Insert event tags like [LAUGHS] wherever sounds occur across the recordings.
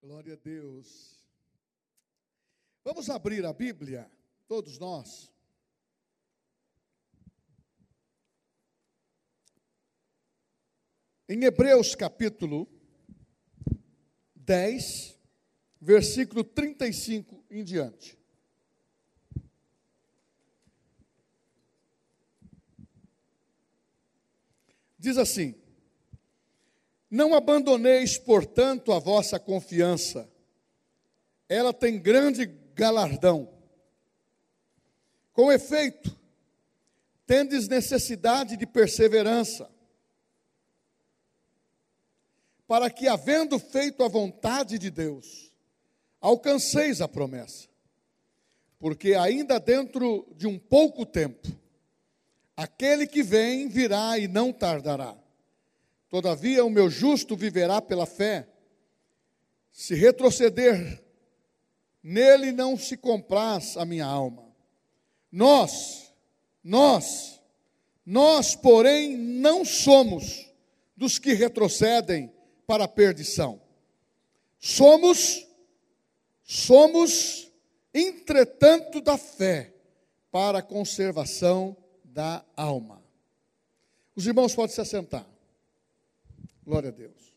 Glória a Deus. Vamos abrir a Bíblia, todos nós. Em Hebreus capítulo 10, versículo 35 em diante. Diz assim: Não abandoneis, portanto, a vossa confiança, ela tem grande galardão. Com efeito, tendes necessidade de perseverança, para que, havendo feito a vontade de Deus, alcanceis a promessa. Porque ainda dentro de um pouco tempo, aquele que vem virá e não tardará. Todavia, o meu justo viverá pela fé. Se retroceder, nele não se compraz a minha alma. Nós, nós, nós, porém, não somos dos que retrocedem para a perdição. Somos, somos, entretanto, da fé para a conservação da alma. Os irmãos podem se assentar. Glória a Deus.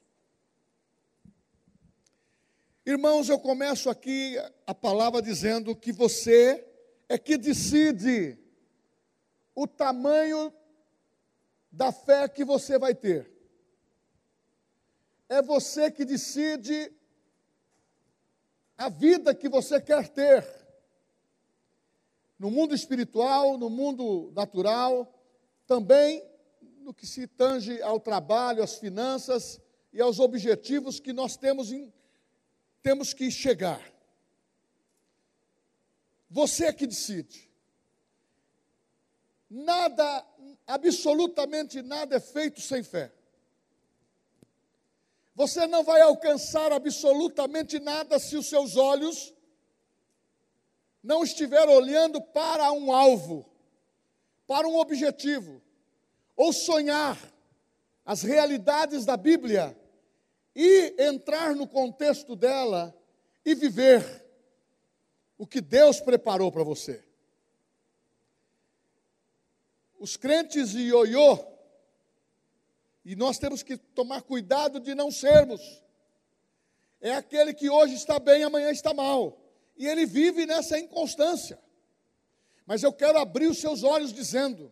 Irmãos, eu começo aqui a palavra dizendo que você é que decide o tamanho da fé que você vai ter. É você que decide a vida que você quer ter. No mundo espiritual, no mundo natural, também no que se tange ao trabalho, às finanças e aos objetivos que nós temos, em, temos que chegar. Você é que decide. Nada, absolutamente nada é feito sem fé. Você não vai alcançar absolutamente nada se os seus olhos não estiver olhando para um alvo, para um objetivo ou sonhar as realidades da Bíblia e entrar no contexto dela e viver o que Deus preparou para você. Os crentes de ioiô, e nós temos que tomar cuidado de não sermos, é aquele que hoje está bem, amanhã está mal, e ele vive nessa inconstância. Mas eu quero abrir os seus olhos dizendo: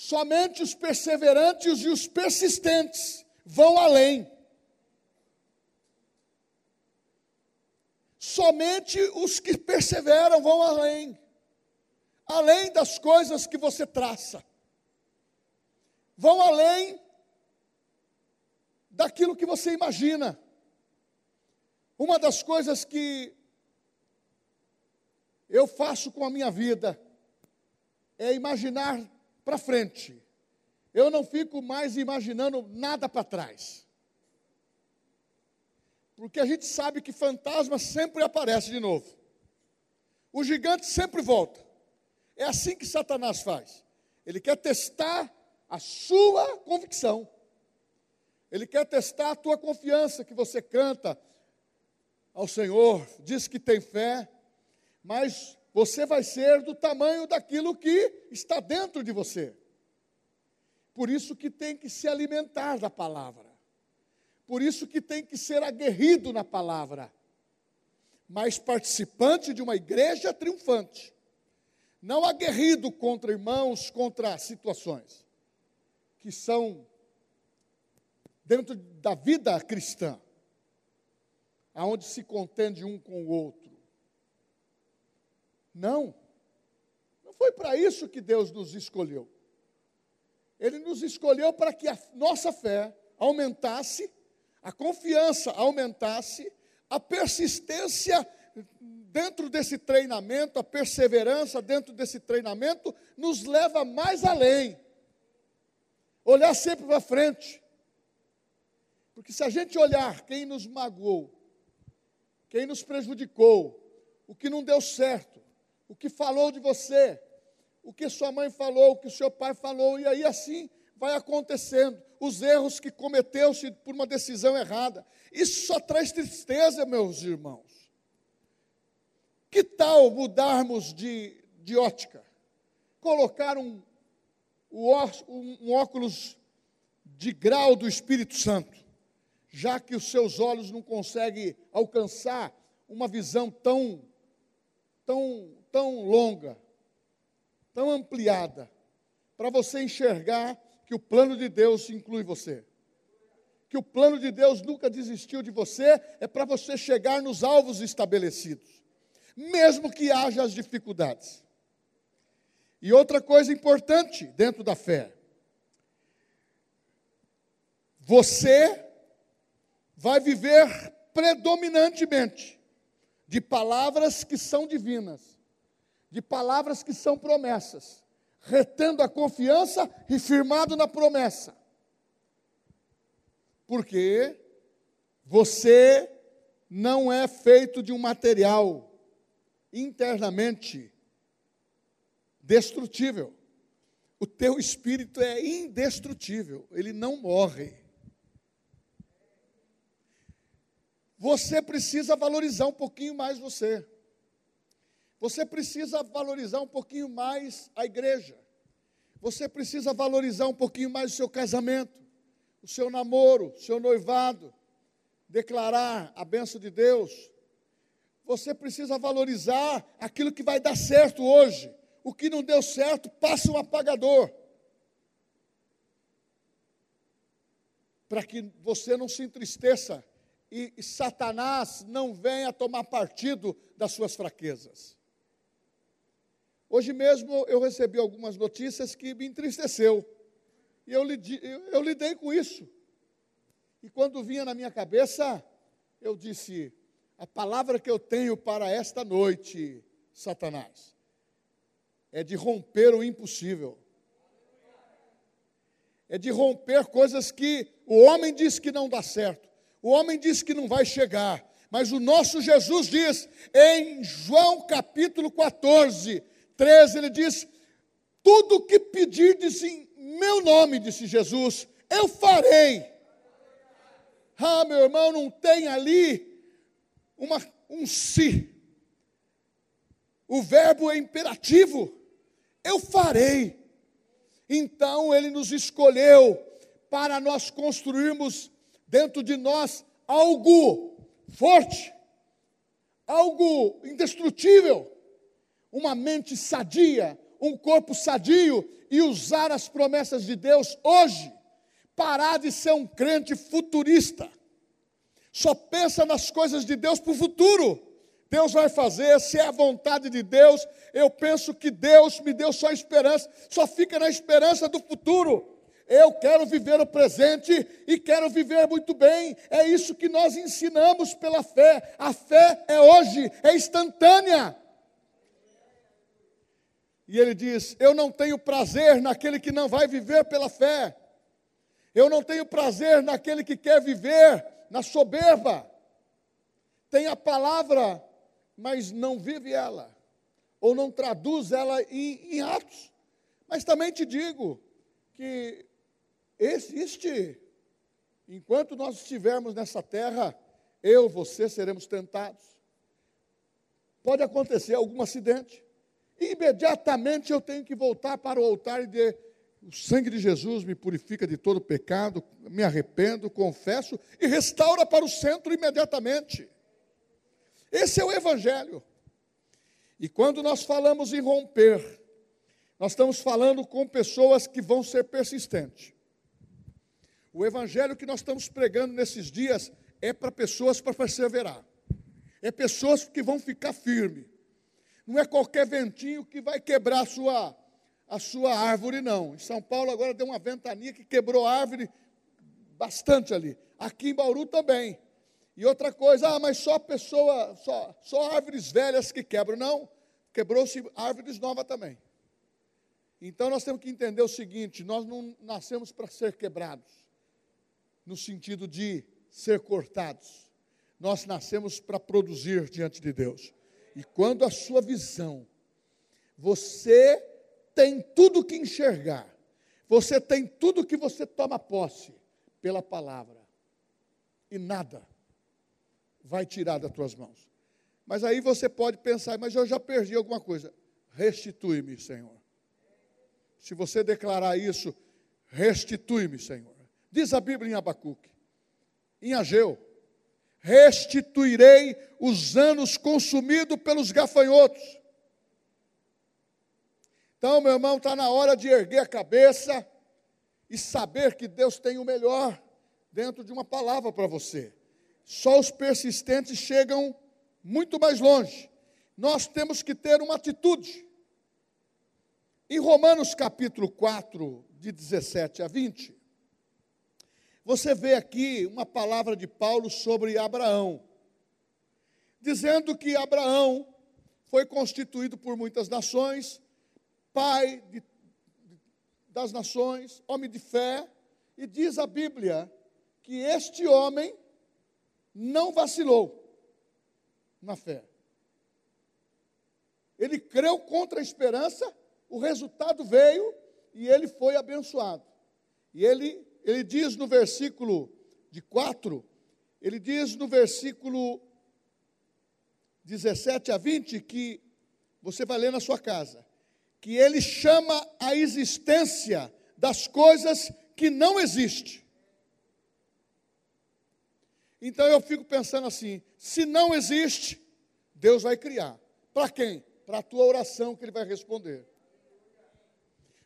Somente os perseverantes e os persistentes vão além. Somente os que perseveram vão além. Além das coisas que você traça. Vão além daquilo que você imagina. Uma das coisas que eu faço com a minha vida é imaginar para frente. Eu não fico mais imaginando nada para trás. Porque a gente sabe que fantasma sempre aparece de novo. O gigante sempre volta. É assim que Satanás faz. Ele quer testar a sua convicção. Ele quer testar a tua confiança que você canta ao Senhor, diz que tem fé, mas você vai ser do tamanho daquilo que está dentro de você. Por isso que tem que se alimentar da palavra. Por isso que tem que ser aguerrido na palavra. Mas participante de uma igreja triunfante. Não aguerrido contra irmãos, contra situações que são dentro da vida cristã, aonde se contende um com o outro não. Não foi para isso que Deus nos escolheu. Ele nos escolheu para que a nossa fé aumentasse, a confiança aumentasse, a persistência dentro desse treinamento, a perseverança dentro desse treinamento, nos leva mais além. Olhar sempre para frente. Porque se a gente olhar quem nos magoou, quem nos prejudicou, o que não deu certo, o que falou de você, o que sua mãe falou, o que seu pai falou, e aí assim vai acontecendo, os erros que cometeu-se por uma decisão errada. Isso só traz tristeza, meus irmãos. Que tal mudarmos de, de ótica? Colocar um, um óculos de grau do Espírito Santo, já que os seus olhos não conseguem alcançar uma visão tão, tão, tão longa, tão ampliada, para você enxergar que o plano de Deus inclui você. Que o plano de Deus nunca desistiu de você, é para você chegar nos alvos estabelecidos, mesmo que haja as dificuldades. E outra coisa importante dentro da fé: você vai viver predominantemente de palavras que são divinas, de palavras que são promessas, retendo a confiança e firmado na promessa. Porque você não é feito de um material internamente destrutível. O teu espírito é indestrutível, ele não morre. Você precisa valorizar um pouquinho mais você. Você precisa valorizar um pouquinho mais a igreja. Você precisa valorizar um pouquinho mais o seu casamento, o seu namoro, o seu noivado, declarar a benção de Deus. Você precisa valorizar aquilo que vai dar certo hoje. O que não deu certo, passa um apagador. Para que você não se entristeça e, e Satanás não venha tomar partido das suas fraquezas. Hoje mesmo eu recebi algumas notícias que me entristeceu. E eu, eu, eu lidei com isso. E quando vinha na minha cabeça, eu disse: a palavra que eu tenho para esta noite, Satanás, é de romper o impossível. É de romper coisas que o homem diz que não dá certo. O homem diz que não vai chegar, mas o nosso Jesus diz em João capítulo 14, 13, ele diz: Tudo que pedirdes em meu nome, disse Jesus, eu farei. Ah, meu irmão, não tem ali uma, um si. O verbo é imperativo. Eu farei. Então ele nos escolheu para nós construirmos dentro de nós algo forte, algo indestrutível, uma mente sadia, um corpo sadio e usar as promessas de Deus hoje. Parar de ser um crente futurista. Só pensa nas coisas de Deus para o futuro. Deus vai fazer, se é a vontade de Deus, eu penso que Deus me deu só esperança, só fica na esperança do futuro. Eu quero viver o presente e quero viver muito bem. É isso que nós ensinamos pela fé. A fé é hoje, é instantânea. E ele diz: Eu não tenho prazer naquele que não vai viver pela fé. Eu não tenho prazer naquele que quer viver na soberba. Tem a palavra, mas não vive ela, ou não traduz ela em, em atos. Mas também te digo que existe. Enquanto nós estivermos nessa terra, eu, você seremos tentados. Pode acontecer algum acidente. Imediatamente eu tenho que voltar para o altar e dizer: o sangue de Jesus me purifica de todo pecado, me arrependo, confesso e restaura para o centro imediatamente. Esse é o Evangelho. E quando nós falamos em romper, nós estamos falando com pessoas que vão ser persistentes. O evangelho que nós estamos pregando nesses dias é para pessoas para perseverar. É pessoas que vão ficar firmes. Não é qualquer ventinho que vai quebrar a sua, a sua árvore, não. Em São Paulo agora deu uma ventania que quebrou a árvore bastante ali. Aqui em Bauru também. E outra coisa, ah, mas só pessoa, só, só árvores velhas que quebram. Não, quebrou-se árvores novas também. Então nós temos que entender o seguinte: nós não nascemos para ser quebrados no sentido de ser cortados. Nós nascemos para produzir diante de Deus. E quando a sua visão, você tem tudo que enxergar, Você tem tudo que você toma posse pela palavra. E nada vai tirar das tuas mãos. Mas aí você pode pensar, mas eu já perdi alguma coisa. Restitui-me, Senhor. Se você declarar isso, restitui-me, Senhor. Diz a Bíblia em Abacuque, em Ageu, restituirei os anos consumidos pelos gafanhotos. Então, meu irmão, está na hora de erguer a cabeça e saber que Deus tem o melhor dentro de uma palavra para você. Só os persistentes chegam muito mais longe. Nós temos que ter uma atitude. Em Romanos capítulo 4, de 17 a 20, você vê aqui uma palavra de Paulo sobre Abraão, dizendo que Abraão foi constituído por muitas nações, pai de, das nações, homem de fé, e diz a Bíblia que este homem não vacilou na fé. Ele creu contra a esperança, o resultado veio e ele foi abençoado. E ele, ele diz no versículo de 4, ele diz no versículo 17 a 20 que você vai ler na sua casa, que ele chama a existência das coisas que não existem. Então eu fico pensando assim: se não existe, Deus vai criar. Para quem? Para a tua oração que Ele vai responder.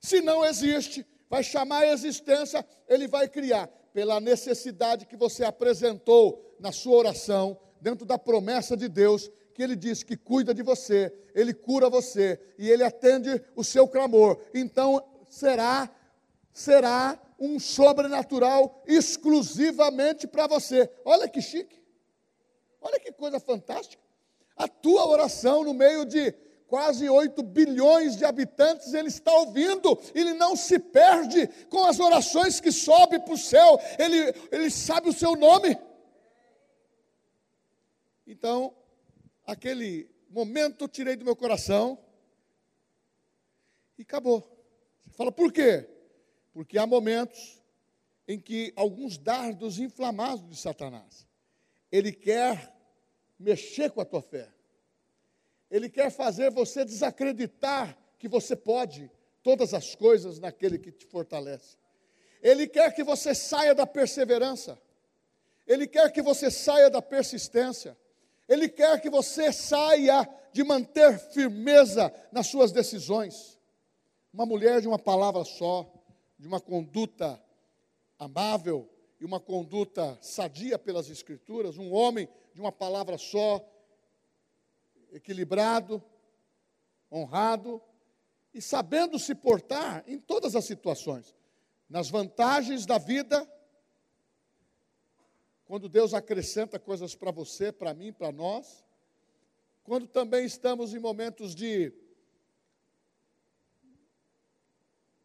Se não existe, vai chamar a existência, Ele vai criar. Pela necessidade que você apresentou na sua oração, dentro da promessa de Deus, que Ele diz que cuida de você, Ele cura você e Ele atende o seu clamor. Então será, será um sobrenatural exclusivamente para você. Olha que chique. Olha que coisa fantástica. A tua oração no meio de quase 8 bilhões de habitantes, ele está ouvindo, ele não se perde com as orações que sobem para o céu, ele, ele sabe o seu nome. Então, aquele momento eu tirei do meu coração e acabou. Você fala, por quê? Porque há momentos em que alguns dardos inflamados de Satanás, ele quer mexer com a tua fé. Ele quer fazer você desacreditar que você pode todas as coisas naquele que te fortalece. Ele quer que você saia da perseverança. Ele quer que você saia da persistência. Ele quer que você saia de manter firmeza nas suas decisões. Uma mulher de uma palavra só, de uma conduta amável e uma conduta sadia pelas Escrituras, um homem de uma palavra só, equilibrado, honrado e sabendo se portar em todas as situações, nas vantagens da vida, quando Deus acrescenta coisas para você, para mim, para nós, quando também estamos em momentos de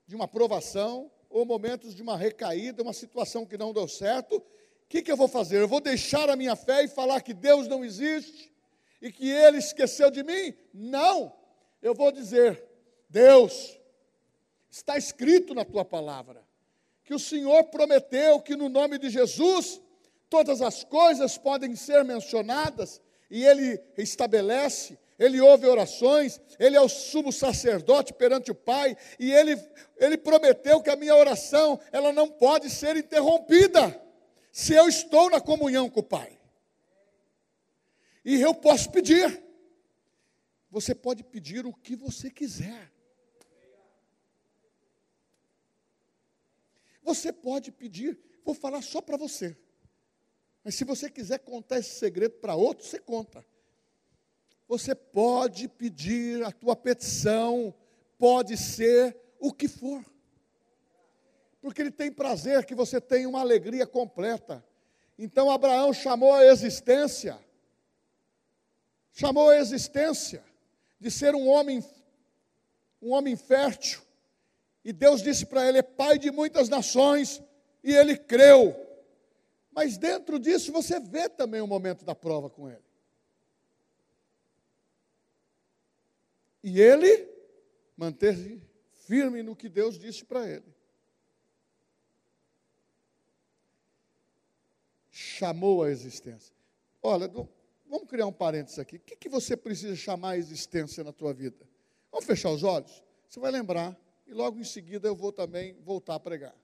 de uma provação, ou momentos de uma recaída, uma situação que não deu certo, o que, que eu vou fazer? Eu vou deixar a minha fé e falar que Deus não existe e que Ele esqueceu de mim? Não! Eu vou dizer: Deus, está escrito na tua palavra, que o Senhor prometeu que no nome de Jesus todas as coisas podem ser mencionadas e Ele estabelece ele ouve orações, ele é o sumo sacerdote perante o Pai, e ele, ele prometeu que a minha oração, ela não pode ser interrompida, se eu estou na comunhão com o Pai. E eu posso pedir, você pode pedir o que você quiser. Você pode pedir, vou falar só para você. Mas se você quiser contar esse segredo para outro, você conta. Você pode pedir a tua petição, pode ser o que for. Porque ele tem prazer que você tenha uma alegria completa. Então Abraão chamou a existência, chamou a existência de ser um homem, um homem fértil. E Deus disse para ele: é pai de muitas nações, e ele creu. Mas dentro disso você vê também o momento da prova com ele. E ele manteve-se firme no que Deus disse para ele. Chamou a existência. Olha, vamos criar um parênteses aqui. O que, que você precisa chamar a existência na tua vida? Vamos fechar os olhos? Você vai lembrar, e logo em seguida eu vou também voltar a pregar.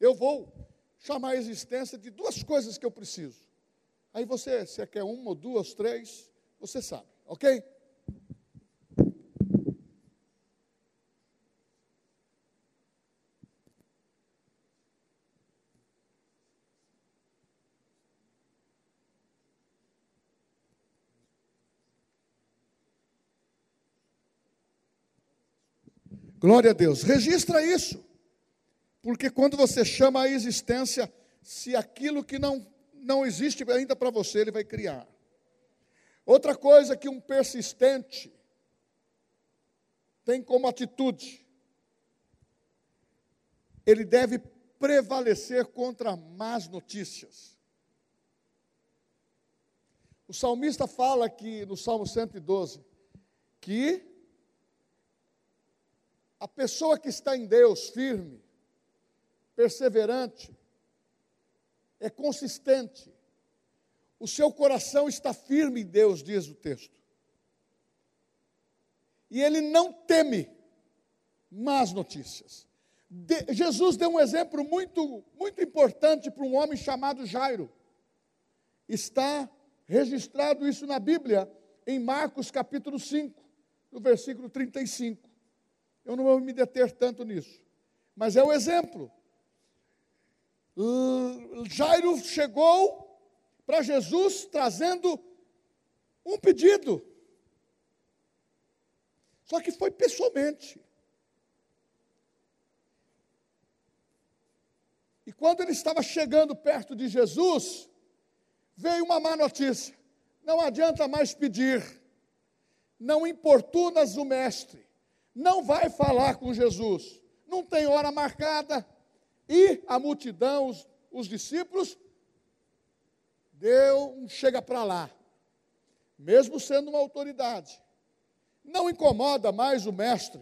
Eu vou chamar a existência de duas coisas que eu preciso. Aí você, se quer uma ou duas, três, você sabe, ok? Glória a Deus. Registra isso. Porque quando você chama a existência, se aquilo que não, não existe ainda para você, ele vai criar. Outra coisa que um persistente tem como atitude, ele deve prevalecer contra más notícias. O salmista fala aqui no Salmo 112 que a pessoa que está em Deus, firme, perseverante, é consistente. O seu coração está firme em Deus, diz o texto. E ele não teme más notícias. De, Jesus deu um exemplo muito, muito importante para um homem chamado Jairo. Está registrado isso na Bíblia, em Marcos capítulo 5, no versículo 35. Eu não vou me deter tanto nisso. Mas é o exemplo. Jairo chegou para Jesus trazendo um pedido. Só que foi pessoalmente. E quando ele estava chegando perto de Jesus, veio uma má notícia. Não adianta mais pedir. Não importunas o mestre não vai falar com Jesus, não tem hora marcada, e a multidão, os, os discípulos, deu um chega para lá, mesmo sendo uma autoridade. Não incomoda mais o mestre.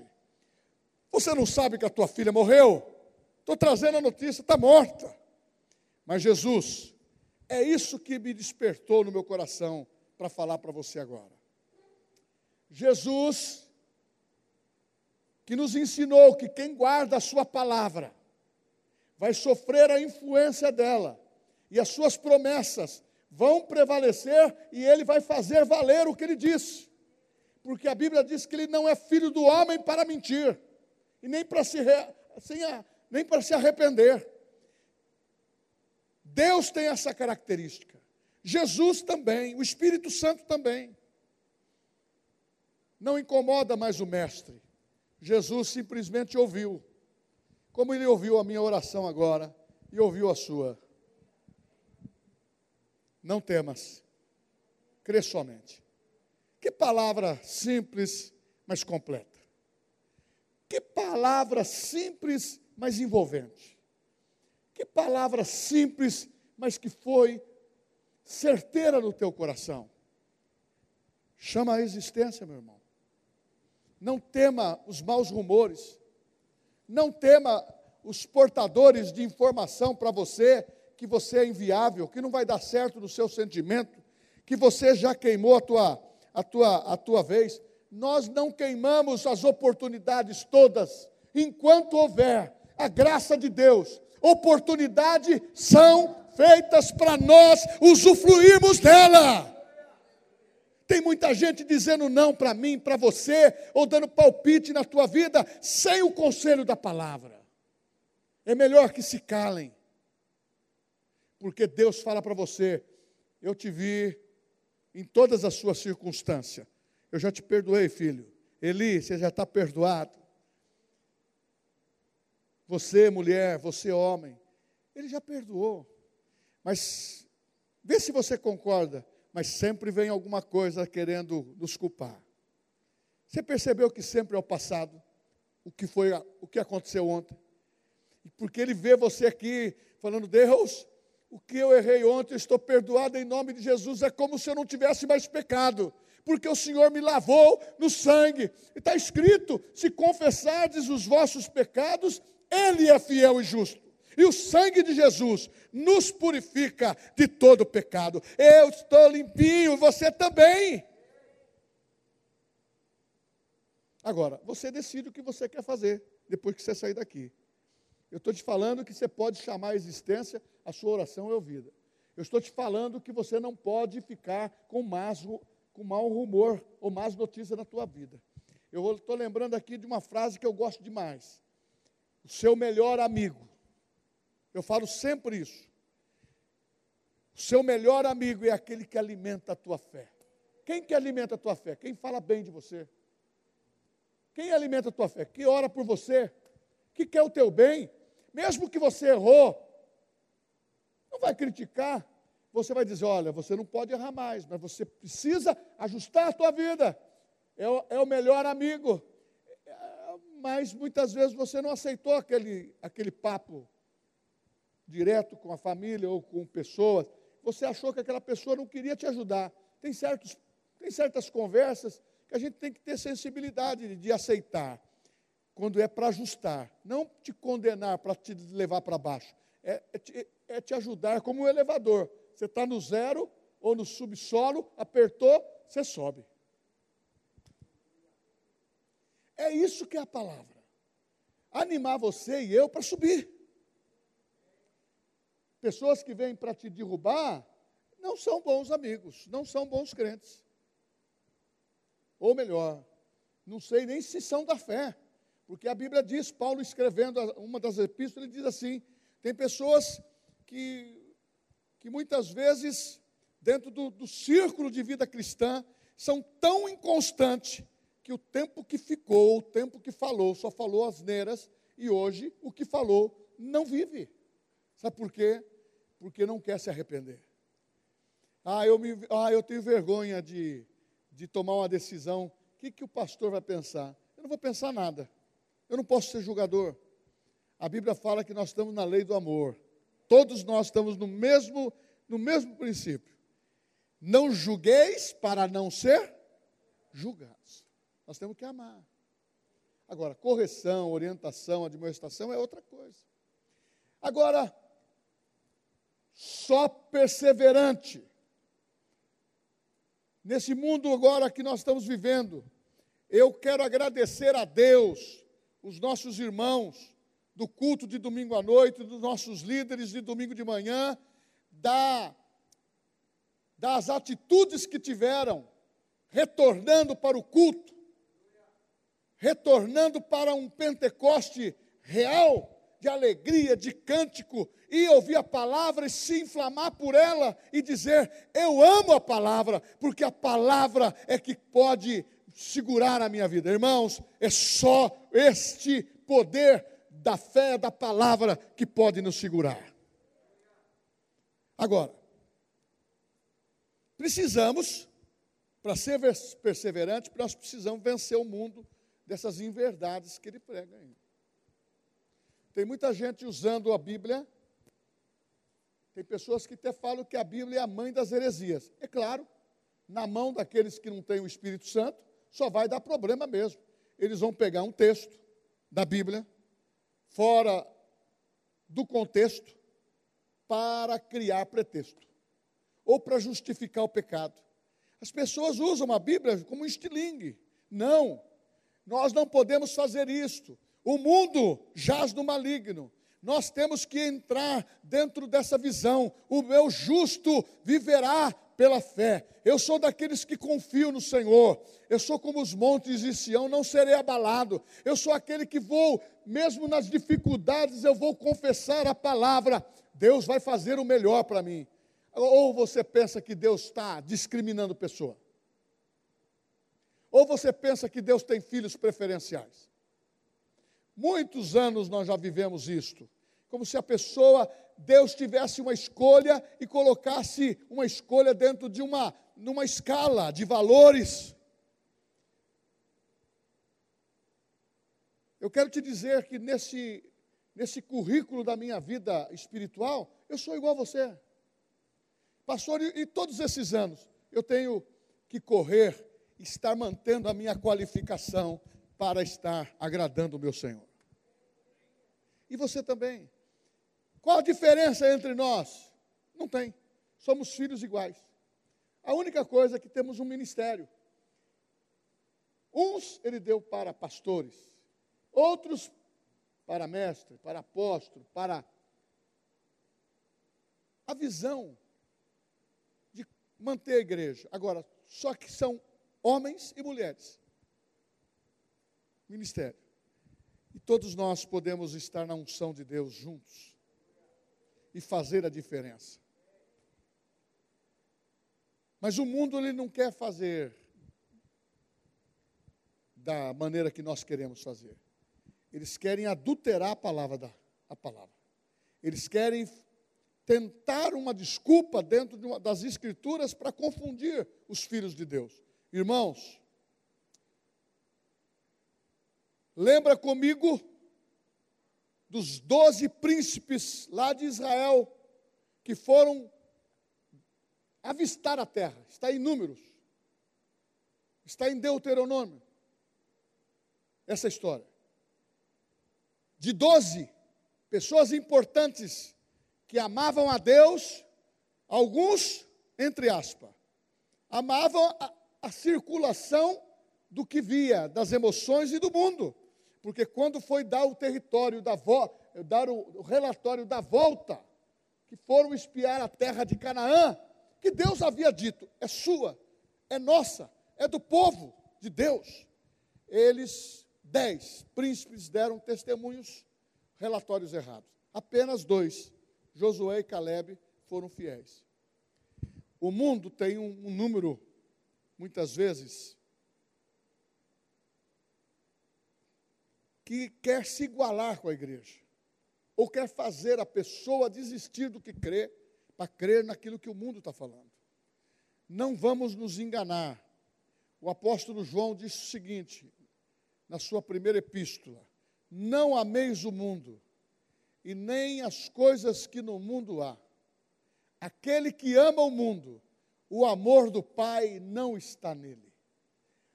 Você não sabe que a tua filha morreu? Estou trazendo a notícia, está morta. Mas Jesus, é isso que me despertou no meu coração para falar para você agora. Jesus que nos ensinou que quem guarda a sua palavra vai sofrer a influência dela, e as suas promessas vão prevalecer, e ele vai fazer valer o que ele disse. Porque a Bíblia diz que ele não é filho do homem para mentir, e nem para se, re, nem para se arrepender. Deus tem essa característica. Jesus também, o Espírito Santo também. Não incomoda mais o mestre. Jesus simplesmente ouviu, como ele ouviu a minha oração agora e ouviu a sua. Não temas, crê somente. Que palavra simples, mas completa. Que palavra simples, mas envolvente. Que palavra simples, mas que foi certeira no teu coração. Chama a existência, meu irmão. Não tema os maus rumores. Não tema os portadores de informação para você que você é inviável, que não vai dar certo no seu sentimento, que você já queimou a tua, a tua, a tua vez. Nós não queimamos as oportunidades todas, enquanto houver a graça de Deus. Oportunidades são feitas para nós usufruirmos dela. Tem muita gente dizendo não para mim, para você, ou dando palpite na tua vida, sem o conselho da palavra. É melhor que se calem, porque Deus fala para você: eu te vi em todas as suas circunstâncias, eu já te perdoei, filho. Eli, você já está perdoado. Você, mulher, você, homem, ele já perdoou. Mas vê se você concorda mas sempre vem alguma coisa querendo nos culpar. Você percebeu que sempre é o passado, o que foi, o que aconteceu ontem? Porque ele vê você aqui falando, Deus, o que eu errei ontem, eu estou perdoado em nome de Jesus, é como se eu não tivesse mais pecado, porque o Senhor me lavou no sangue. E está escrito: se confessardes os vossos pecados, Ele é fiel e justo E o sangue de Jesus nos purifica de todo pecado. Eu estou limpinho, você também. Agora, você decide o que você quer fazer depois que você sair daqui. Eu estou te falando que você pode chamar a existência, a sua oração é ouvida. Eu estou te falando que você não pode ficar com, más, com mau rumor ou más notícia na tua vida. Eu estou lembrando aqui de uma frase que eu gosto demais. O seu melhor amigo. Eu falo sempre isso. O seu melhor amigo é aquele que alimenta a tua fé. Quem que alimenta a tua fé? Quem fala bem de você? Quem alimenta a tua fé? Que ora por você? Que quer o teu bem? Mesmo que você errou, não vai criticar. Você vai dizer: olha, você não pode errar mais, mas você precisa ajustar a tua vida é o, é o melhor amigo. É, mas muitas vezes você não aceitou aquele, aquele papo direto com a família ou com pessoas. Você achou que aquela pessoa não queria te ajudar. Tem, certos, tem certas conversas que a gente tem que ter sensibilidade de, de aceitar, quando é para ajustar, não te condenar para te levar para baixo, é, é, te, é te ajudar como um elevador. Você está no zero ou no subsolo, apertou, você sobe. É isso que é a palavra. Animar você e eu para subir. Pessoas que vêm para te derrubar não são bons amigos, não são bons crentes. Ou melhor, não sei nem se são da fé, porque a Bíblia diz, Paulo escrevendo uma das epístolas, ele diz assim: tem pessoas que, que muitas vezes, dentro do, do círculo de vida cristã, são tão inconstantes que o tempo que ficou, o tempo que falou, só falou asneiras, e hoje o que falou não vive. Sabe por quê? Porque não quer se arrepender. Ah, eu, me, ah, eu tenho vergonha de, de tomar uma decisão. O que, que o pastor vai pensar? Eu não vou pensar nada. Eu não posso ser julgador. A Bíblia fala que nós estamos na lei do amor. Todos nós estamos no mesmo, no mesmo princípio. Não julgueis para não ser julgados. Nós temos que amar. Agora, correção, orientação, admoestação é outra coisa. Agora, só perseverante. Nesse mundo agora que nós estamos vivendo, eu quero agradecer a Deus, os nossos irmãos do culto de domingo à noite, dos nossos líderes de domingo de manhã, da, das atitudes que tiveram, retornando para o culto, retornando para um Pentecoste real, de alegria, de cântico, e ouvir a palavra e se inflamar por ela e dizer: Eu amo a palavra, porque a palavra é que pode segurar a minha vida. Irmãos, é só este poder da fé, da palavra, que pode nos segurar. Agora, precisamos, para ser perseverante, nós precisamos vencer o mundo dessas inverdades que ele prega. Tem muita gente usando a Bíblia. Tem pessoas que até falam que a Bíblia é a mãe das heresias. É claro, na mão daqueles que não têm o Espírito Santo, só vai dar problema mesmo. Eles vão pegar um texto da Bíblia, fora do contexto, para criar pretexto, ou para justificar o pecado. As pessoas usam a Bíblia como um estilingue. Não, nós não podemos fazer isto. O mundo jaz no maligno. Nós temos que entrar dentro dessa visão. O meu justo viverá pela fé. Eu sou daqueles que confio no Senhor. Eu sou como os montes de Sião, não serei abalado. Eu sou aquele que vou, mesmo nas dificuldades, eu vou confessar a palavra. Deus vai fazer o melhor para mim. Ou você pensa que Deus está discriminando pessoa? Ou você pensa que Deus tem filhos preferenciais? Muitos anos nós já vivemos isto. Como se a pessoa, Deus tivesse uma escolha e colocasse uma escolha dentro de uma numa escala de valores. Eu quero te dizer que nesse, nesse currículo da minha vida espiritual, eu sou igual a você. Pastor, e, e todos esses anos eu tenho que correr estar mantendo a minha qualificação para estar agradando o meu Senhor. E você também. Qual a diferença entre nós? Não tem. Somos filhos iguais. A única coisa é que temos um ministério. Uns ele deu para pastores, outros para mestre, para apóstolo, para a visão de manter a igreja. Agora, só que são homens e mulheres. Ministério. E todos nós podemos estar na unção de Deus juntos e fazer a diferença. Mas o mundo ele não quer fazer da maneira que nós queremos fazer. Eles querem adulterar a palavra da a palavra. Eles querem tentar uma desculpa dentro de uma, das escrituras para confundir os filhos de Deus. Irmãos, lembra comigo dos doze príncipes lá de Israel que foram avistar a terra. Está em Números. Está em Deuteronômio. Essa história. De doze pessoas importantes que amavam a Deus, alguns, entre aspas, amavam a, a circulação do que via, das emoções e do mundo. Porque quando foi dar o território da vo, dar o, o relatório da volta, que foram espiar a terra de Canaã, que Deus havia dito: é sua, é nossa, é do povo de Deus. Eles, dez príncipes, deram testemunhos, relatórios errados. Apenas dois, Josué e Caleb, foram fiéis. O mundo tem um, um número, muitas vezes, que quer se igualar com a igreja, ou quer fazer a pessoa desistir do que crê para crer naquilo que o mundo está falando. Não vamos nos enganar. O apóstolo João disse o seguinte, na sua primeira epístola: Não ameis o mundo, e nem as coisas que no mundo há. Aquele que ama o mundo, o amor do Pai não está nele.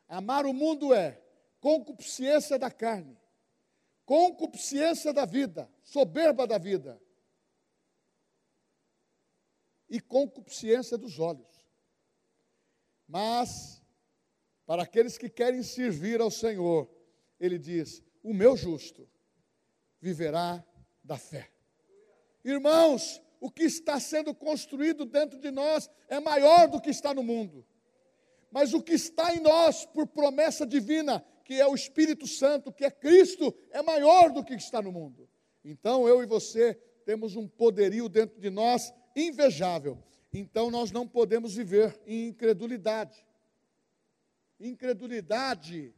Amar o mundo é concupiscência da carne, concupiscência da vida, soberba da vida, e concupiscência dos olhos. Mas, para aqueles que querem servir ao Senhor, ele diz: O meu justo viverá da fé. Irmãos, o que está sendo construído dentro de nós é maior do que está no mundo. Mas o que está em nós, por promessa divina, que é o Espírito Santo, que é Cristo, é maior do que está no mundo. Então eu e você temos um poderio dentro de nós invejável. Então nós não podemos viver em incredulidade. Incredulidade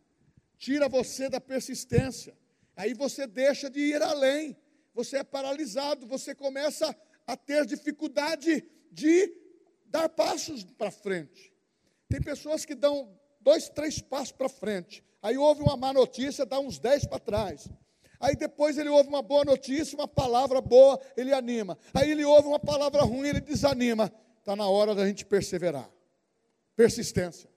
tira você da persistência. Aí você deixa de ir além. Você é paralisado, você começa a ter dificuldade de dar passos para frente. Tem pessoas que dão dois, três passos para frente. Aí houve uma má notícia, dá uns dez para trás. Aí depois ele ouve uma boa notícia, uma palavra boa, ele anima. Aí ele ouve uma palavra ruim, ele desanima. Está na hora da gente perseverar. Persistência.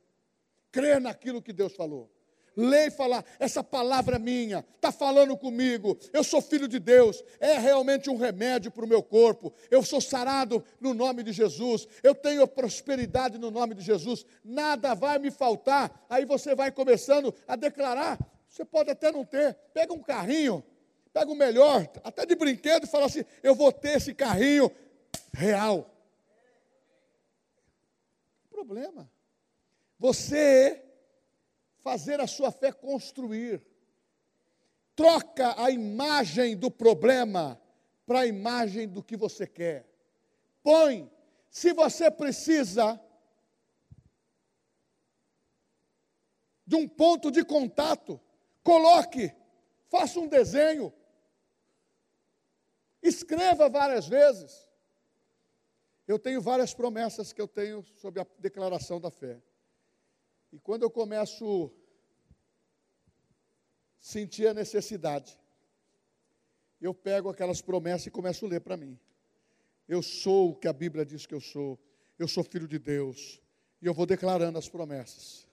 Crer naquilo que Deus falou. Ler e falar, essa palavra é minha, está falando comigo, eu sou filho de Deus, é realmente um remédio para o meu corpo, eu sou sarado no nome de Jesus, eu tenho prosperidade no nome de Jesus, nada vai me faltar. Aí você vai começando a declarar você pode até não ter. Pega um carrinho, pega o melhor, até de brinquedo, e fala assim: eu vou ter esse carrinho real. Problema. Você fazer a sua fé construir. Troca a imagem do problema para a imagem do que você quer. Põe, se você precisa de um ponto de contato, Coloque, faça um desenho, escreva várias vezes. Eu tenho várias promessas que eu tenho sobre a declaração da fé. E quando eu começo a sentir a necessidade, eu pego aquelas promessas e começo a ler para mim. Eu sou o que a Bíblia diz que eu sou. Eu sou filho de Deus. E eu vou declarando as promessas.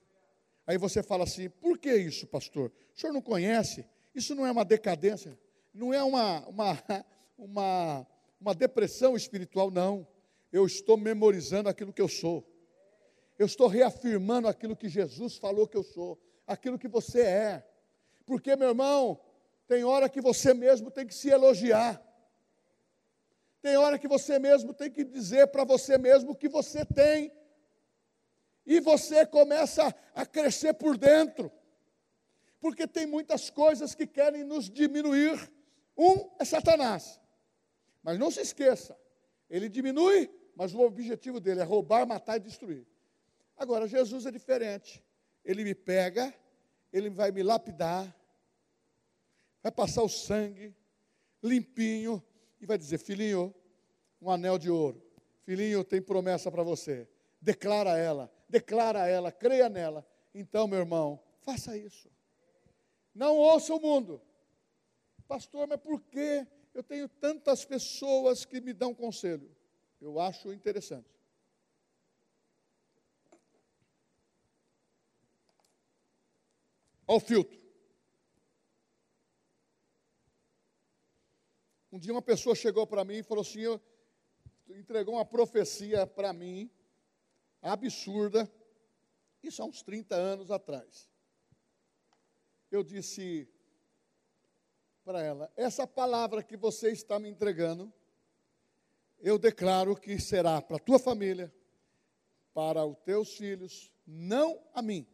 Aí você fala assim: por que isso, pastor? O senhor não conhece? Isso não é uma decadência? Não é uma, uma, [LAUGHS] uma, uma depressão espiritual, não. Eu estou memorizando aquilo que eu sou. Eu estou reafirmando aquilo que Jesus falou que eu sou, aquilo que você é. Porque, meu irmão, tem hora que você mesmo tem que se elogiar. Tem hora que você mesmo tem que dizer para você mesmo o que você tem. E você começa a crescer por dentro. Porque tem muitas coisas que querem nos diminuir. Um é Satanás. Mas não se esqueça, ele diminui, mas o objetivo dele é roubar, matar e destruir. Agora, Jesus é diferente. Ele me pega, ele vai me lapidar, vai passar o sangue limpinho e vai dizer: Filhinho, um anel de ouro. Filhinho, tem promessa para você. Declara ela, declara ela, creia nela. Então, meu irmão, faça isso. Não ouça o mundo. Pastor, mas por que eu tenho tantas pessoas que me dão conselho? Eu acho interessante. Olha o filtro. Um dia uma pessoa chegou para mim e falou assim: entregou uma profecia para mim, absurda, isso há uns 30 anos atrás. Eu disse para ela: essa palavra que você está me entregando, eu declaro que será para a tua família, para os teus filhos, não a mim.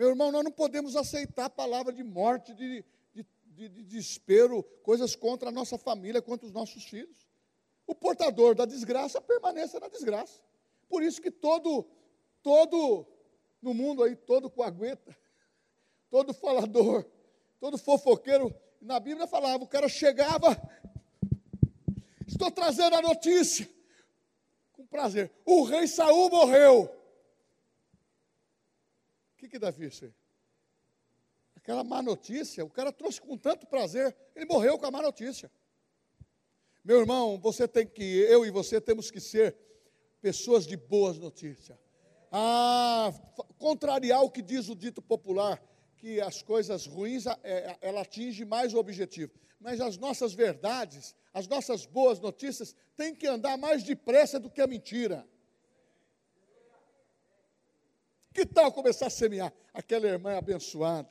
Meu irmão, nós não podemos aceitar a palavra de morte, de, de, de, de desespero, coisas contra a nossa família, contra os nossos filhos. O portador da desgraça permaneça na desgraça. Por isso que todo, todo, no mundo aí, todo coagueta, [LAUGHS] todo falador, todo fofoqueiro, na Bíblia falava, o cara chegava, estou trazendo a notícia, com prazer, o rei Saul morreu que, que Davi fez? Aquela má notícia, o cara trouxe com tanto prazer, ele morreu com a má notícia. Meu irmão, você tem que, eu e você temos que ser pessoas de boas notícias. Ah, contrariar o que diz o dito popular, que as coisas ruins, é, ela atinge mais o objetivo. Mas as nossas verdades, as nossas boas notícias, têm que andar mais depressa do que a mentira. Que tal começar a semear? Aquela irmã é abençoada,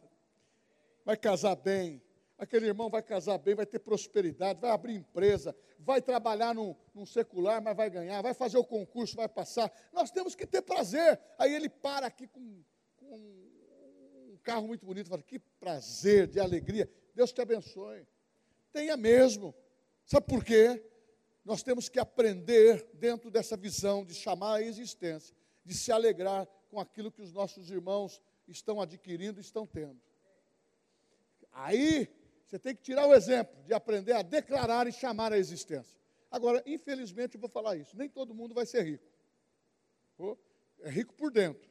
vai casar bem, aquele irmão vai casar bem, vai ter prosperidade, vai abrir empresa, vai trabalhar num, num, secular, mas vai ganhar, vai fazer o concurso, vai passar. Nós temos que ter prazer. Aí ele para aqui com, com um carro muito bonito, fala: que prazer, de alegria. Deus te abençoe. Tenha mesmo. Sabe por quê? Nós temos que aprender dentro dessa visão de chamar a existência, de se alegrar com aquilo que os nossos irmãos estão adquirindo, estão tendo. Aí, você tem que tirar o exemplo de aprender a declarar e chamar a existência. Agora, infelizmente, eu vou falar isso: nem todo mundo vai ser rico. É rico por dentro.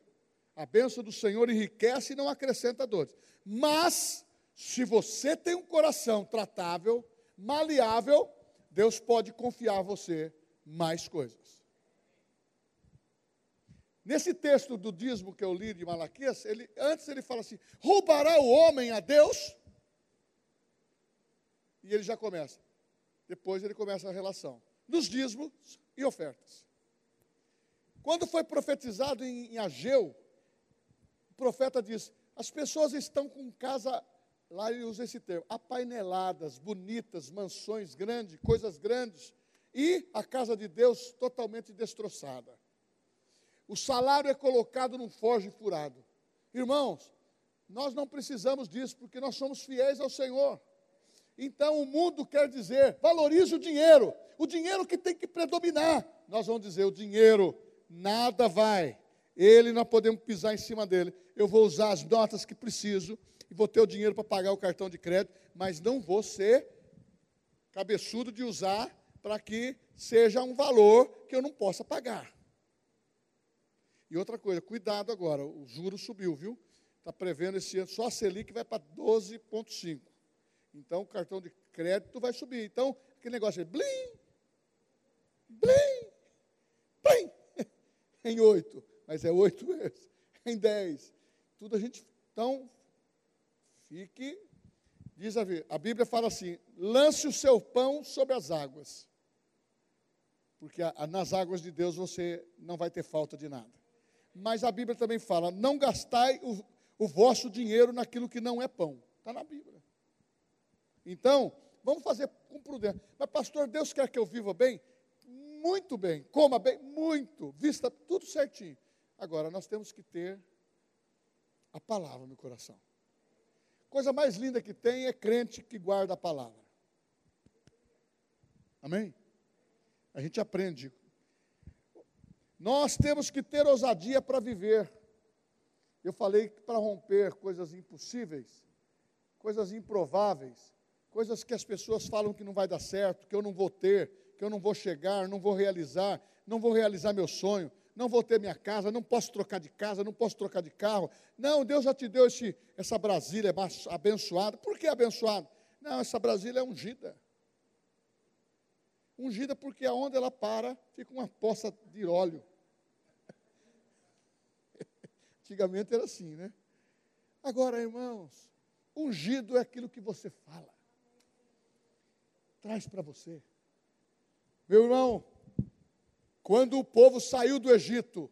A bênção do Senhor enriquece e não acrescenta dores. Mas, se você tem um coração tratável, maleável, Deus pode confiar a você mais coisas. Nesse texto do dízimo que eu li de Malaquias, ele, antes ele fala assim: roubará o homem a Deus? E ele já começa. Depois ele começa a relação dos dízimos e ofertas. Quando foi profetizado em, em Ageu, o profeta diz: as pessoas estão com casa, lá ele usa esse termo, apaineladas, bonitas, mansões grandes, coisas grandes, e a casa de Deus totalmente destroçada. O salário é colocado num forge furado. Irmãos, nós não precisamos disso porque nós somos fiéis ao Senhor. Então o mundo quer dizer, valorize o dinheiro, o dinheiro que tem que predominar. Nós vamos dizer, o dinheiro nada vai. Ele não podemos pisar em cima dele. Eu vou usar as notas que preciso e vou ter o dinheiro para pagar o cartão de crédito, mas não vou ser cabeçudo de usar para que seja um valor que eu não possa pagar. E outra coisa, cuidado agora, o juro subiu, viu? Está prevendo esse ano, só a Selic vai para 12,5. Então, o cartão de crédito vai subir. Então, aquele negócio é blim, blim, blim, [LAUGHS] em 8. Mas é 8 vezes, [LAUGHS] em 10. Tudo a gente, então, fique Diz a, a Bíblia fala assim: lance o seu pão sobre as águas. Porque a, a, nas águas de Deus você não vai ter falta de nada. Mas a Bíblia também fala: não gastai o, o vosso dinheiro naquilo que não é pão. Está na Bíblia. Então, vamos fazer com prudência. Mas, pastor, Deus quer que eu viva bem? Muito bem. Coma bem? Muito. Vista tudo certinho. Agora, nós temos que ter a palavra no coração. Coisa mais linda que tem é crente que guarda a palavra. Amém? A gente aprende. Nós temos que ter ousadia para viver. Eu falei que para romper coisas impossíveis, coisas improváveis, coisas que as pessoas falam que não vai dar certo, que eu não vou ter, que eu não vou chegar, não vou realizar, não vou realizar meu sonho, não vou ter minha casa, não posso trocar de casa, não posso trocar de carro. Não, Deus já te deu esse, essa Brasília abençoada. Por que abençoada? Não, essa Brasília é ungida. Ungida porque aonde ela para, fica uma poça de óleo. [LAUGHS] Antigamente era assim, né? Agora, irmãos, ungido é aquilo que você fala. Traz para você. Meu irmão, quando o povo saiu do Egito,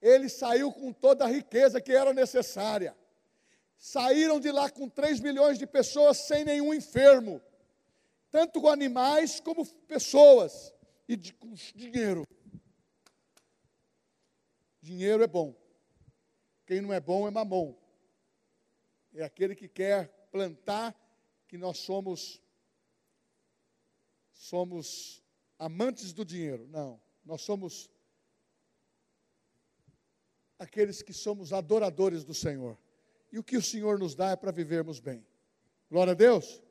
ele saiu com toda a riqueza que era necessária. Saíram de lá com 3 milhões de pessoas sem nenhum enfermo, tanto com animais como pessoas, e de, com dinheiro. Dinheiro é bom. Quem não é bom é mamão. É aquele que quer plantar que nós somos somos amantes do dinheiro. Não. Nós somos aqueles que somos adoradores do Senhor. E o que o Senhor nos dá é para vivermos bem. Glória a Deus.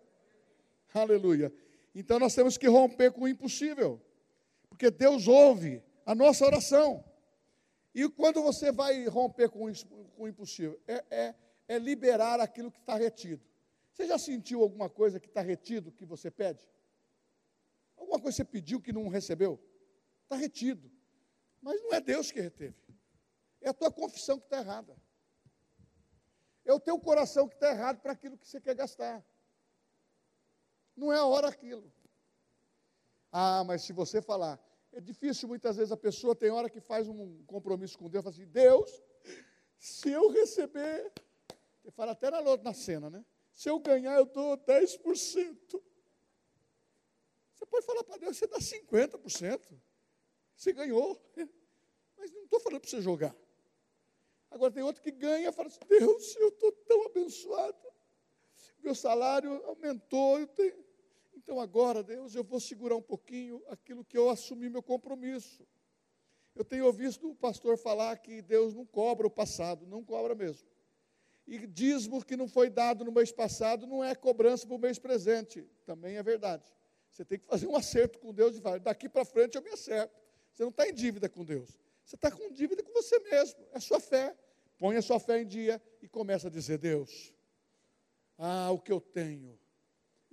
Aleluia. Então nós temos que romper com o impossível. Porque Deus ouve a nossa oração. E quando você vai romper com, o impossível? É, é, é liberar aquilo que está retido. Você já sentiu alguma coisa que está retido que você pede? Alguma coisa que você pediu que não recebeu? Está retido. Mas não é Deus que reteve. É a tua confissão que está errada. É o teu coração que está errado para aquilo que você quer gastar. Não é a hora aquilo. Ah, mas se você falar, é difícil muitas vezes a pessoa tem hora que faz um compromisso com Deus, fala assim, Deus, se eu receber, ele fala até na, na cena, né? Se eu ganhar, eu dou 10%. Você pode falar para Deus, você dá 50%. Você ganhou. [LAUGHS] Mas não estou falando para você jogar. Agora tem outro que ganha e fala assim, Deus, eu estou tão abençoado. Meu salário aumentou. Tenho... Então agora, Deus, eu vou segurar um pouquinho aquilo que eu assumi meu compromisso. Eu tenho ouvido o pastor falar que Deus não cobra o passado, não cobra mesmo. E dízimo que não foi dado no mês passado não é cobrança para o mês presente. Também é verdade. Você tem que fazer um acerto com Deus e falar, daqui para frente eu me acerto. Você não está em dívida com Deus. Você está com dívida com você mesmo. É sua fé. Põe a sua fé em dia e começa a dizer: Deus, ah, o que eu tenho,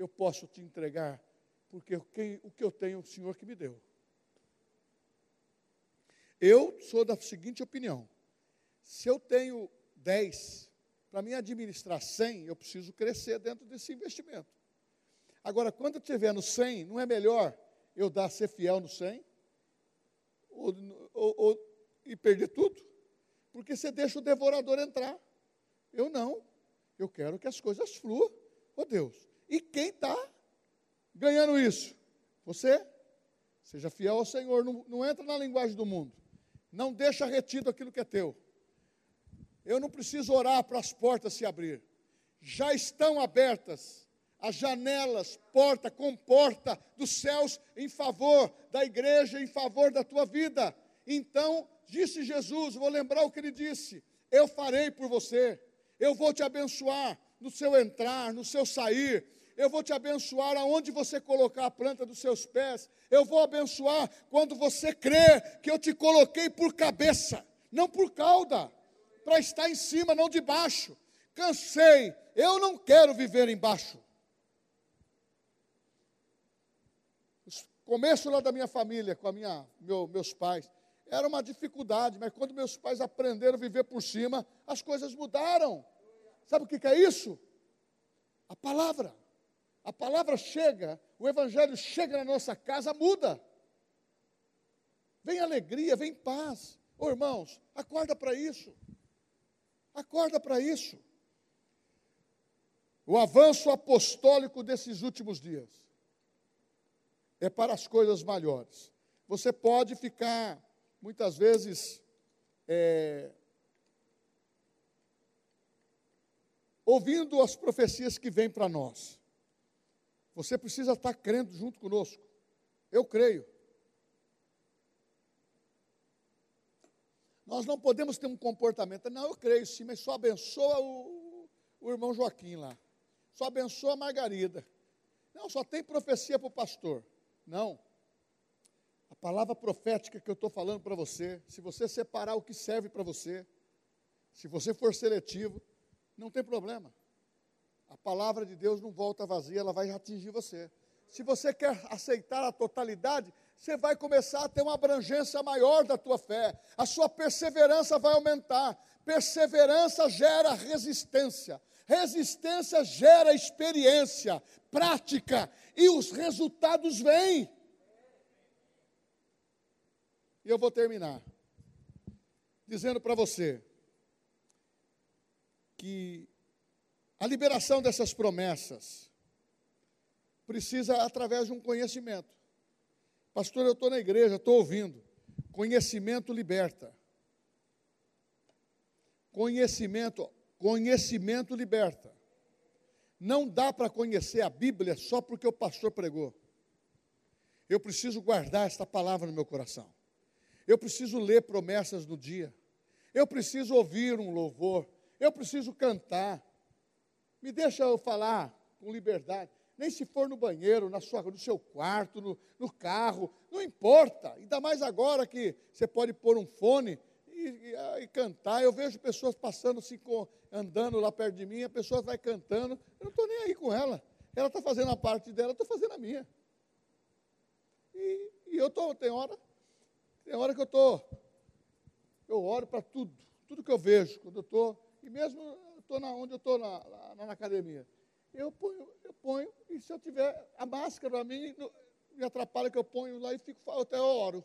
eu posso te entregar, porque o que eu tenho, o Senhor que me deu. Eu sou da seguinte opinião: se eu tenho 10, para mim administrar 100, eu preciso crescer dentro desse investimento. Agora, quando eu estiver no 100, não é melhor eu dar ser fiel no 100? ou, ou, ou, e perder tudo, porque você deixa o devorador entrar. Eu não. Eu quero que as coisas fluam. Oh Deus. E quem está ganhando isso? Você. Seja fiel ao Senhor. Não, não entra na linguagem do mundo. Não deixa retido aquilo que é teu. Eu não preciso orar para as portas se abrir. Já estão abertas as janelas, porta com porta dos céus em favor da igreja, em favor da tua vida. Então, disse Jesus, vou lembrar o que ele disse: Eu farei por você, eu vou te abençoar no seu entrar, no seu sair, eu vou te abençoar aonde você colocar a planta dos seus pés, eu vou abençoar quando você crer que eu te coloquei por cabeça, não por cauda, para estar em cima, não de baixo. Cansei, eu não quero viver embaixo. começo lá da minha família, com a minha, meu, meus pais, era uma dificuldade, mas quando meus pais aprenderam a viver por cima, as coisas mudaram. Sabe o que, que é isso? A palavra. A palavra chega, o evangelho chega na nossa casa, muda. Vem alegria, vem paz. Ô irmãos, acorda para isso. Acorda para isso. O avanço apostólico desses últimos dias é para as coisas maiores. Você pode ficar, muitas vezes, é, ouvindo as profecias que vêm para nós. Você precisa estar crendo junto conosco. Eu creio. Nós não podemos ter um comportamento, não, eu creio sim, mas só abençoa o, o irmão Joaquim lá. Só abençoa a Margarida. Não, só tem profecia para o pastor. Não. A palavra profética que eu estou falando para você, se você separar o que serve para você, se você for seletivo, não tem problema. A palavra de Deus não volta vazia, ela vai atingir você. Se você quer aceitar a totalidade, você vai começar a ter uma abrangência maior da tua fé. A sua perseverança vai aumentar. Perseverança gera resistência. Resistência gera experiência, prática, e os resultados vêm. E eu vou terminar dizendo para você que a liberação dessas promessas precisa através de um conhecimento. Pastor, eu estou na igreja, estou ouvindo. Conhecimento liberta. Conhecimento, conhecimento liberta. Não dá para conhecer a Bíblia só porque o pastor pregou. Eu preciso guardar esta palavra no meu coração. Eu preciso ler promessas no dia. Eu preciso ouvir um louvor. Eu preciso cantar. Me deixa eu falar com liberdade. Nem se for no banheiro, na sua, no seu quarto, no, no carro, não importa. Ainda mais agora que você pode pôr um fone e, e, e, cantar. Eu vejo pessoas passando assim, com, andando lá perto de mim, a pessoa vai cantando. Eu não estou nem aí com ela. Ela está fazendo a parte dela, eu estou fazendo a minha. E, e eu estou, tem hora, tem hora que eu estou, eu oro para tudo, tudo que eu vejo, quando eu estou, e mesmo estou na, onde eu estou na, na, na, academia. Eu ponho, eu ponho, e se eu tiver a máscara para mim, me atrapalha que eu ponho lá e fico, até oro.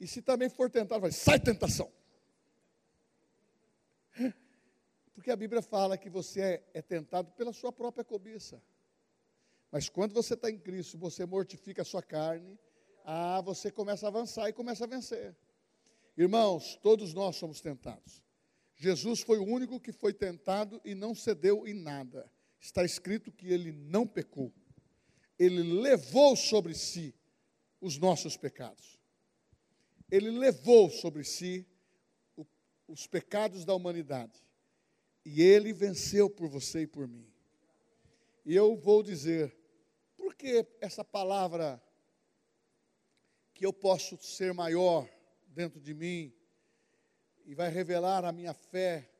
E se também for tentado, vai, sai tentação. Porque a Bíblia fala que você é, é tentado pela sua própria cobiça. Mas quando você está em Cristo, você mortifica a sua carne, ah, você começa a avançar e começa a vencer. Irmãos, todos nós somos tentados. Jesus foi o único que foi tentado e não cedeu em nada. Está escrito que ele não pecou. Ele levou sobre si os nossos pecados. Ele levou sobre si o, os pecados da humanidade. E ele venceu por você e por mim. E eu vou dizer, por que essa palavra que eu posso ser maior dentro de mim e vai revelar a minha fé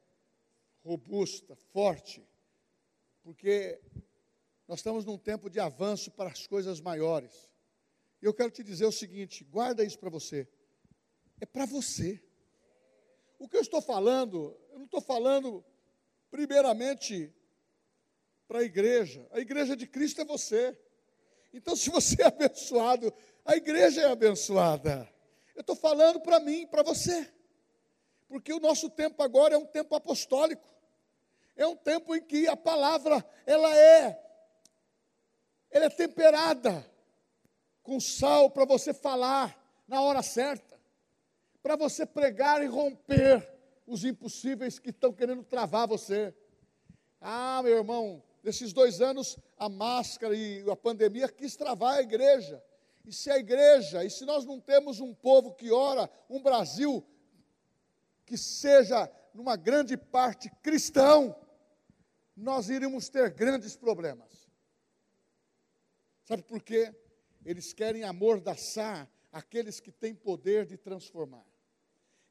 robusta, forte, porque nós estamos num tempo de avanço para as coisas maiores. E eu quero te dizer o seguinte: guarda isso para você. É para você. O que eu estou falando, eu não estou falando primeiramente para a igreja. A igreja de Cristo é você. Então, se você é [LAUGHS] abençoado, a igreja é abençoada. Eu estou falando para mim, para você. Porque o nosso tempo agora é um tempo apostólico. É um tempo em que a palavra, ela é ela é temperada com sal para você falar na hora certa. Para você pregar e romper os impossíveis que estão querendo travar você. Ah, meu irmão, nesses dois anos, a máscara e a pandemia quis travar a igreja. E se a igreja, e se nós não temos um povo que ora, um Brasil que seja, numa grande parte, cristão, nós iríamos ter grandes problemas. Sabe por quê? Eles querem amordaçar aqueles que têm poder de transformar.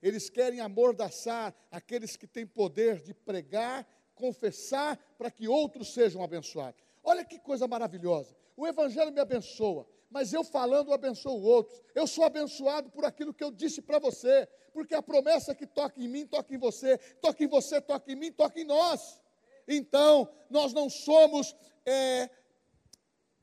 Eles querem amordaçar aqueles que têm poder de pregar, confessar, para que outros sejam abençoados. Olha que coisa maravilhosa. O Evangelho me abençoa, mas eu falando abençoo outros. Eu sou abençoado por aquilo que eu disse para você, porque a promessa que toca em mim, toca em você, toca em você, toca em mim, toca em nós. Então, nós não somos é,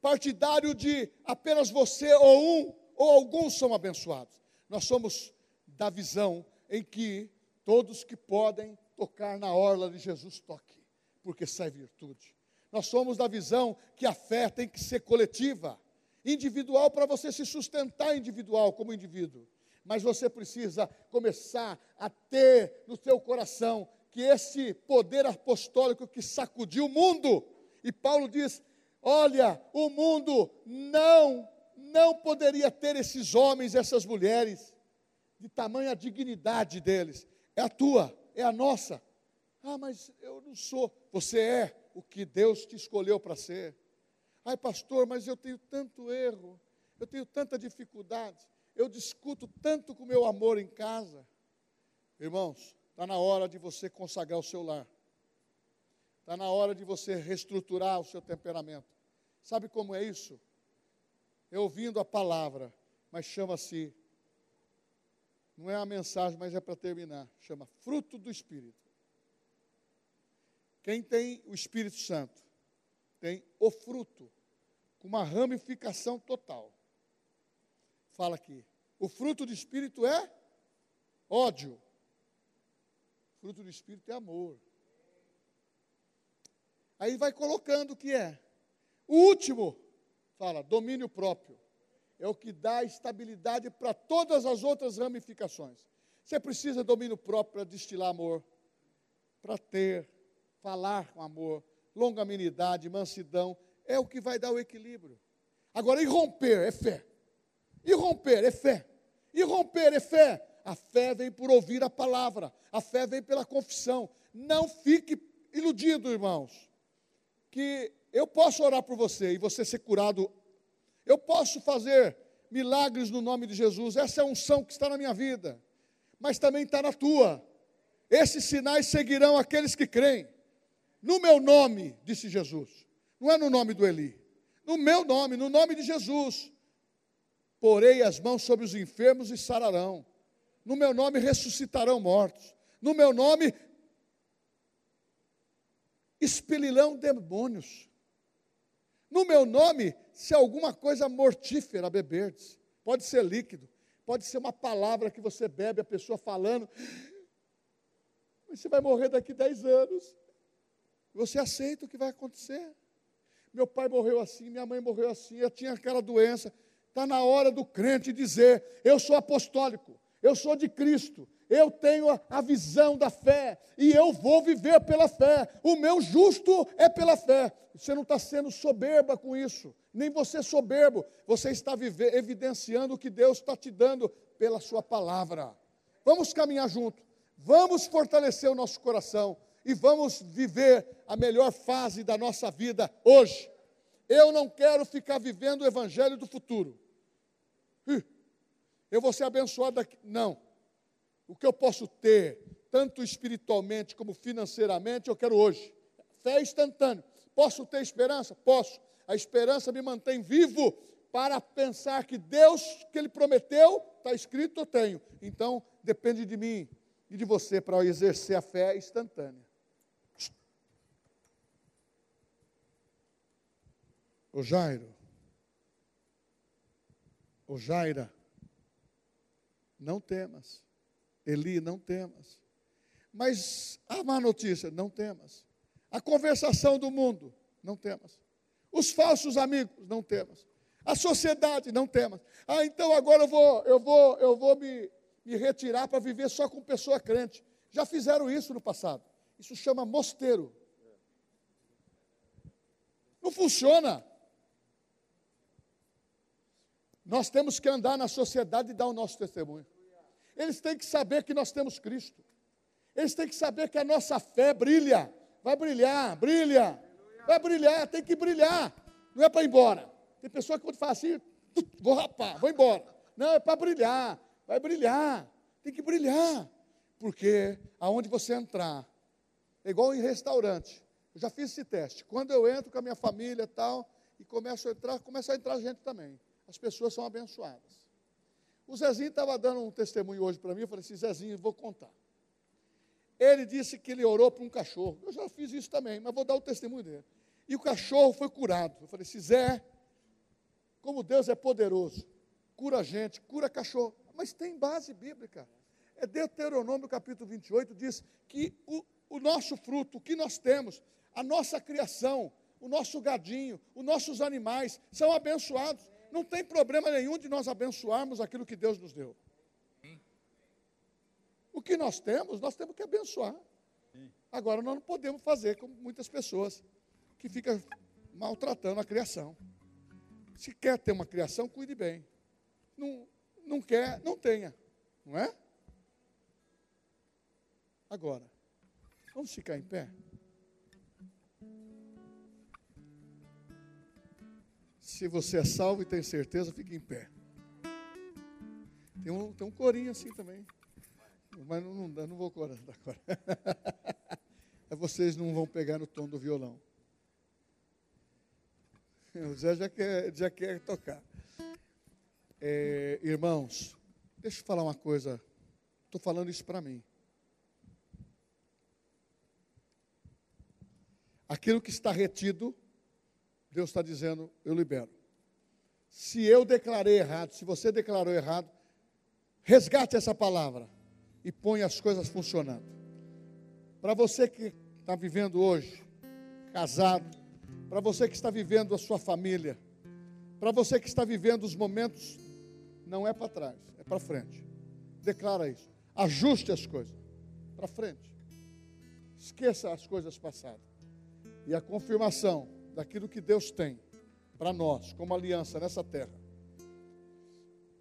partidário de apenas você ou um ou alguns são abençoados. Nós somos da visão em que todos que podem tocar na orla de Jesus toque, porque sai virtude. Nós somos da visão que a fé tem que ser coletiva, individual para você se sustentar individual como indivíduo. Mas você precisa começar a ter no seu coração que esse poder apostólico que sacudiu o mundo, e Paulo diz: olha, o mundo não, não poderia ter esses homens, essas mulheres, de tamanha dignidade deles. É a tua, é a nossa. Ah, mas eu não sou. Você é o que Deus te escolheu para ser. Ai, pastor, mas eu tenho tanto erro, eu tenho tanta dificuldade, eu discuto tanto com meu amor em casa. Irmãos, está na hora de você consagrar o seu lar. Está na hora de você reestruturar o seu temperamento. Sabe como é isso? É ouvindo a palavra, mas chama-se, não é a mensagem, mas é para terminar, chama fruto do Espírito. Quem tem o Espírito Santo tem o fruto, com uma ramificação total. Fala aqui. O fruto do Espírito é ódio. O fruto do Espírito é amor. Aí vai colocando o que é. O último, fala, domínio próprio. É o que dá estabilidade para todas as outras ramificações. Você precisa de domínio próprio para destilar amor, para ter, falar com amor, longanimidade, mansidão, é o que vai dar o equilíbrio. Agora, irromper é fé. Irromper é fé. Irromper é fé. A fé vem por ouvir a palavra. A fé vem pela confissão. Não fique iludido, irmãos, que eu posso orar por você e você ser curado. Eu posso fazer milagres no nome de Jesus. Essa é a unção que está na minha vida, mas também está na tua. Esses sinais seguirão aqueles que creem. No meu nome, disse Jesus. Não é no nome do Eli. No meu nome, no nome de Jesus. Porei as mãos sobre os enfermos e sararão. No meu nome ressuscitarão mortos. No meu nome expelirão demônios. No meu nome, se alguma coisa mortífera beberdes, pode ser líquido, pode ser uma palavra que você bebe, a pessoa falando, você vai morrer daqui 10 anos. Você aceita o que vai acontecer. Meu pai morreu assim, minha mãe morreu assim, eu tinha aquela doença. Está na hora do crente dizer: Eu sou apostólico, eu sou de Cristo, eu tenho a, visão da fé e eu vou viver pela fé. O meu justo é pela fé. Você não está sendo soberba com isso, nem você soberbo. Você está viver, evidenciando o que Deus está te dando pela Sua palavra. Vamos caminhar junto, vamos fortalecer o nosso coração e vamos viver a melhor fase da nossa vida hoje. Eu não quero ficar vivendo o evangelho do futuro. Eu vou ser abençoado aqui. Não. O que eu posso ter, tanto espiritualmente como financeiramente, eu quero hoje. Fé instantânea. Posso ter esperança? Posso. A esperança me mantém vivo para pensar que Deus que Ele prometeu, está escrito, eu tenho. Então, depende de mim e de você para exercer a fé instantânea. O Jairo, o Jaira, não temas. Eli, não temas. Mas a má notícia, não temas. A conversação do mundo, não temas. Os falsos amigos, não temas. A sociedade, não temas. Ah, então agora eu vou, eu vou, eu vou me, me retirar para viver só com pessoa crente. Já fizeram isso no passado. Isso chama mosteiro. Não funciona. Nós temos que andar na sociedade e dar o nosso testemunho. Eles têm que saber que nós temos Cristo. Eles têm que saber que a nossa fé brilha. Vai brilhar, brilha. Vai brilhar, tem que brilhar. Não é para ir embora. Tem pessoa que quando fala assim, vou rapar, vou embora. Não, é para brilhar. Vai brilhar. Tem que brilhar. Porque aonde você entrar, é igual em restaurante. Eu já fiz esse teste. Quando eu entro com a minha família e tal, e começo a entrar, começa a entrar gente também. As pessoas são abençoadas. O Zezinho estava dando um testemunho hoje para mim, eu falei assim, Zezinho, vou contar. Ele disse que ele orou para um cachorro. Eu já fiz isso também, mas vou dar o testemunho dele. E o cachorro foi curado. Eu falei assim, Zé, como Deus é poderoso, cura a gente, cura cachorro. Mas tem base bíblica. É Deuteronômio capítulo 28, diz que o, o nosso fruto, o que nós temos, a nossa criação, o nosso gadinho, os nossos animais são abençoados. Não tem problema nenhum de nós abençoarmos aquilo que Deus nos deu. O que nós temos, nós temos que abençoar. Agora, nós não podemos fazer como muitas pessoas que ficam maltratando a criação. Se quer ter uma criação, cuide bem. Não, não quer, não tenha. Não é? Agora, vamos ficar em pé? Se você é salvo e tem certeza, fique em pé. Tem um, tem um corinho assim também. Mas não, não, não vou corar [LAUGHS] agora. Vocês não vão pegar no tom do violão. O Zé já quer, já quer tocar. É, irmãos, deixa eu falar uma coisa. Estou falando isso para mim. Aquilo que está retido, Deus está dizendo, eu libero. Se eu declarei errado, se você declarou errado, resgate essa palavra e põe as coisas funcionando. Para você que está vivendo hoje, casado, para você que está vivendo a sua família, para você que está vivendo os momentos, não é para trás, é para frente. Declara isso. Ajuste as coisas para frente. Esqueça as coisas passadas. E a confirmação daquilo que Deus tem para nós, como aliança nessa terra,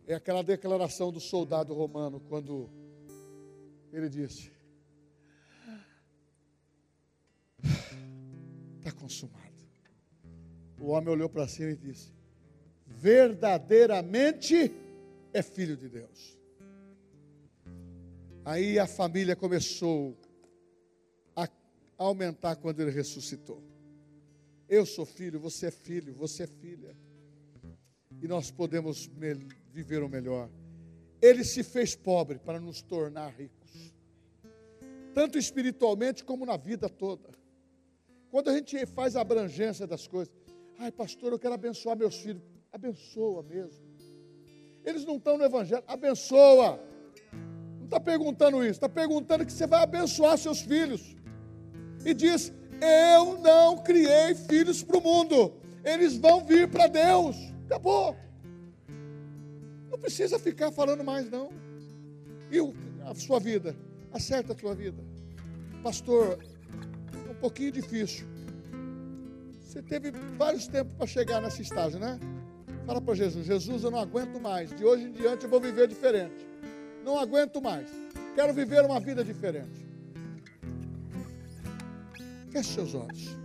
é aquela declaração do soldado romano quando ele disse: Está consumado. O homem olhou para cima e disse: Verdadeiramente é filho de Deus. Aí a família começou a aumentar quando ele ressuscitou. Eu sou filho, você é filho, você é filha. E nós podemos viver o melhor. Ele se fez pobre para nos tornar ricos, tanto espiritualmente como na vida toda. Quando a gente faz a abrangência das coisas, ai pastor, eu quero abençoar meus filhos, abençoa mesmo. Eles não estão no Evangelho, abençoa. Não está perguntando isso, está perguntando que você vai abençoar seus filhos. E diz: Eu não criei filhos para o mundo, eles vão vir para Deus. Acabou. Não precisa ficar falando mais, não. E a sua vida? Acerta a sua vida. Pastor, é um pouquinho difícil. Você teve vários tempos para chegar nesse estágio, né? Fala para Jesus: Jesus, eu não aguento mais. De hoje em diante eu vou viver diferente. Não aguento mais. Quero viver uma vida diferente. Feche seus olhos.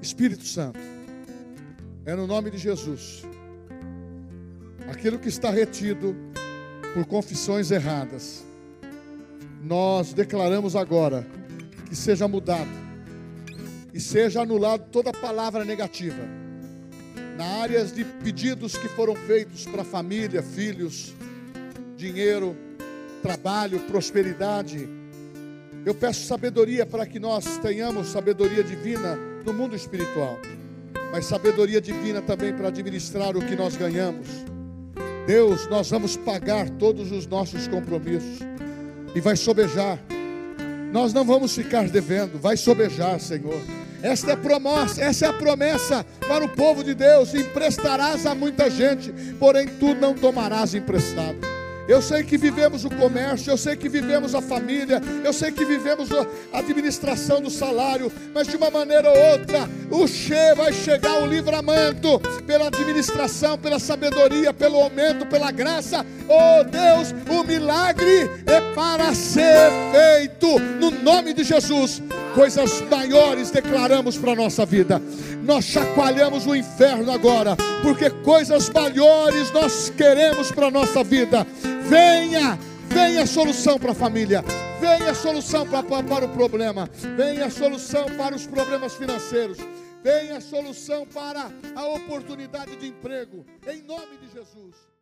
Espírito Santo, é no nome de Jesus aquilo que está retido por confissões erradas, nós declaramos agora que seja mudado e seja anulado toda palavra negativa na áreas de pedidos que foram feitos para família, filhos, dinheiro, trabalho, prosperidade. Eu peço sabedoria para que nós tenhamos sabedoria divina no mundo espiritual, mas sabedoria divina também para administrar o que nós ganhamos Deus, nós vamos pagar todos os nossos compromissos e vai sobejar. Nós não vamos ficar devendo, vai sobejar, Senhor. Esta é a promessa, essa é a promessa para o povo de Deus: emprestarás a muita gente, porém tu não tomarás emprestado. Eu sei que vivemos o comércio, eu sei que vivemos a família, eu sei que vivemos a administração do salário, mas de uma maneira ou outra, o Che vai chegar o livramento pela administração, pela sabedoria, pelo aumento, pela graça. Oh Deus, o milagre é para ser feito no nome de Jesus. Coisas maiores declaramos para a nossa vida. Nós chacoalhamos o inferno agora, porque coisas maiores nós queremos para a nossa vida. Venha, venha solução para a família, venha solução para, o problema, venha solução para os problemas financeiros, tem a solução para a oportunidade de emprego, em nome de Jesus.